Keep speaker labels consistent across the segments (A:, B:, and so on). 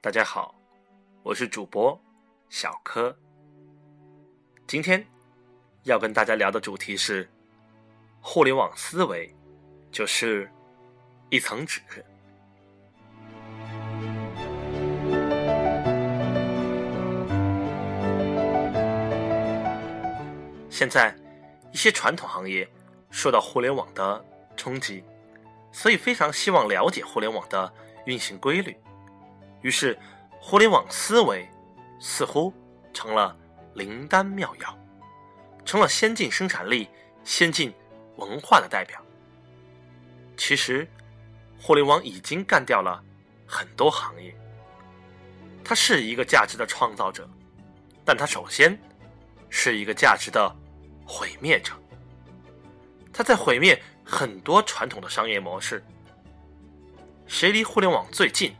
A: 大家好，我是主播小柯。今天要跟大家聊的主题是互联网思维，就是一层纸。现在一些传统行业受到互联网的冲击，所以非常希望了解互联网的运行规律。于是，互联网思维似乎成了灵丹妙药，成了先进生产力、先进文化的代表。其实，互联网已经干掉了很多行业。它是一个价值的创造者，但它首先是一个价值的毁灭者。它在毁灭很多传统的商业模式。谁离互联网最近？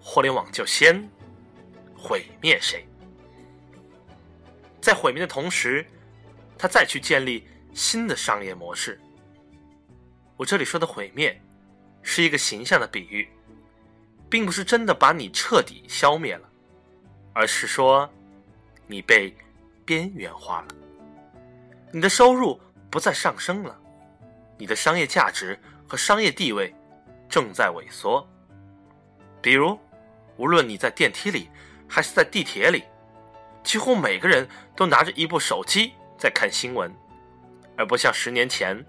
A: 互联网就先毁灭谁，在毁灭的同时，他再去建立新的商业模式。我这里说的毁灭，是一个形象的比喻，并不是真的把你彻底消灭了，而是说你被边缘化了，你的收入不再上升了，你的商业价值和商业地位正在萎缩，比如。无论你在电梯里还是在地铁里，几乎每个人都拿着一部手机在看新闻，而不像十年前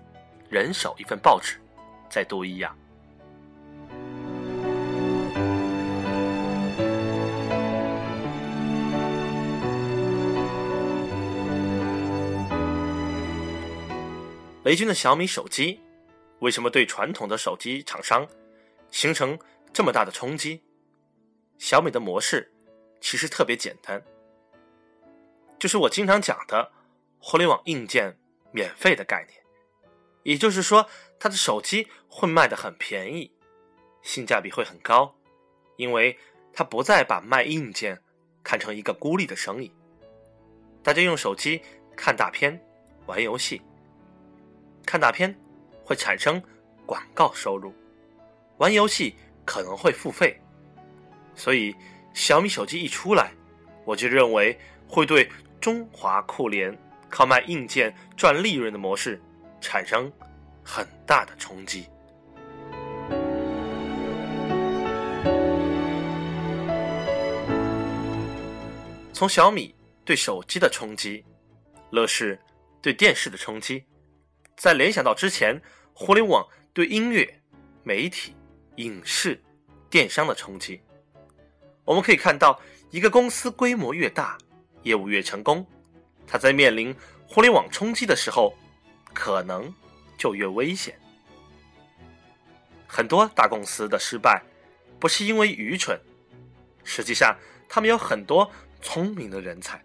A: 人手一份报纸在读一样。雷军的小米手机为什么对传统的手机厂商形成这么大的冲击？小米的模式其实特别简单，就是我经常讲的互联网硬件免费的概念。也就是说，它的手机会卖的很便宜，性价比会很高，因为它不再把卖硬件看成一个孤立的生意。大家用手机看大片、玩游戏，看大片会产生广告收入，玩游戏可能会付费。所以，小米手机一出来，我就认为会对中华酷联靠卖硬件赚利润的模式产生很大的冲击。从小米对手机的冲击，乐视对电视的冲击，在联想到之前互联网对音乐、媒体、影视、电商的冲击。我们可以看到，一个公司规模越大，业务越成功，它在面临互联网冲击的时候，可能就越危险。很多大公司的失败，不是因为愚蠢，实际上他们有很多聪明的人才，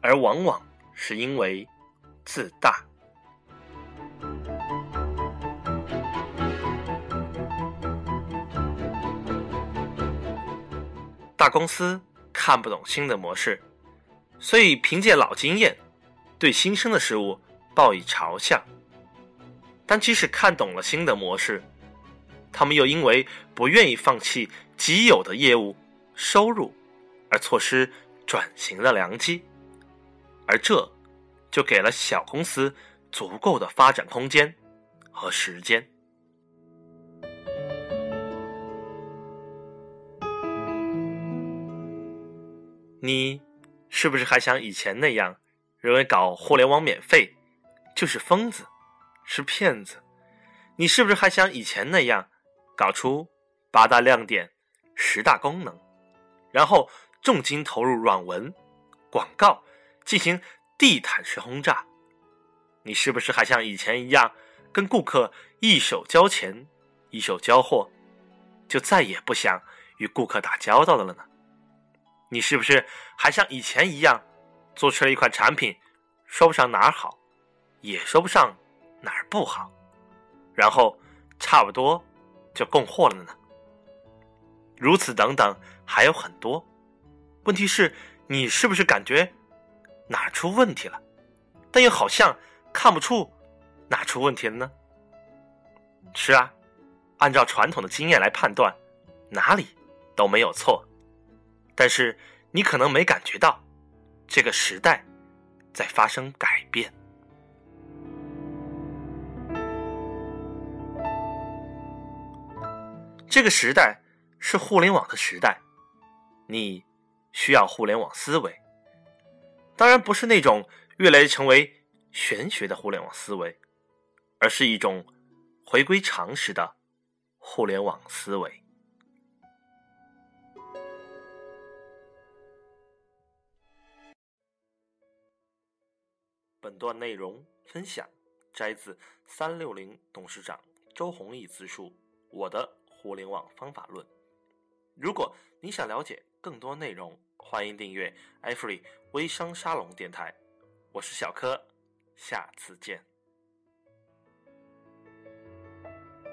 A: 而往往是因为自大。大公司看不懂新的模式，所以凭借老经验，对新生的事物报以嘲笑。但即使看懂了新的模式，他们又因为不愿意放弃既有的业务收入，而错失转型的良机，而这就给了小公司足够的发展空间和时间。你是不是还像以前那样，认为搞互联网免费就是疯子，是骗子？你是不是还像以前那样，搞出八大亮点、十大功能，然后重金投入软文、广告，进行地毯式轰炸？你是不是还像以前一样，跟顾客一手交钱、一手交货，就再也不想与顾客打交道的了呢？你是不是还像以前一样，做出了一款产品，说不上哪儿好，也说不上哪儿不好，然后差不多就供货了呢？如此等等还有很多。问题是，你是不是感觉哪出问题了，但又好像看不出哪出问题了呢？是啊，按照传统的经验来判断，哪里都没有错。但是你可能没感觉到，这个时代在发生改变。这个时代是互联网的时代，你需要互联网思维。当然不是那种越来越成为玄学的互联网思维，而是一种回归常识的互联网思维。本段内容分享摘自三六零董事长周鸿祎自述《我的互联网方法论》。如果你想了解更多内容，欢迎订阅 iFree 微商沙龙电台。我是小柯，下次见。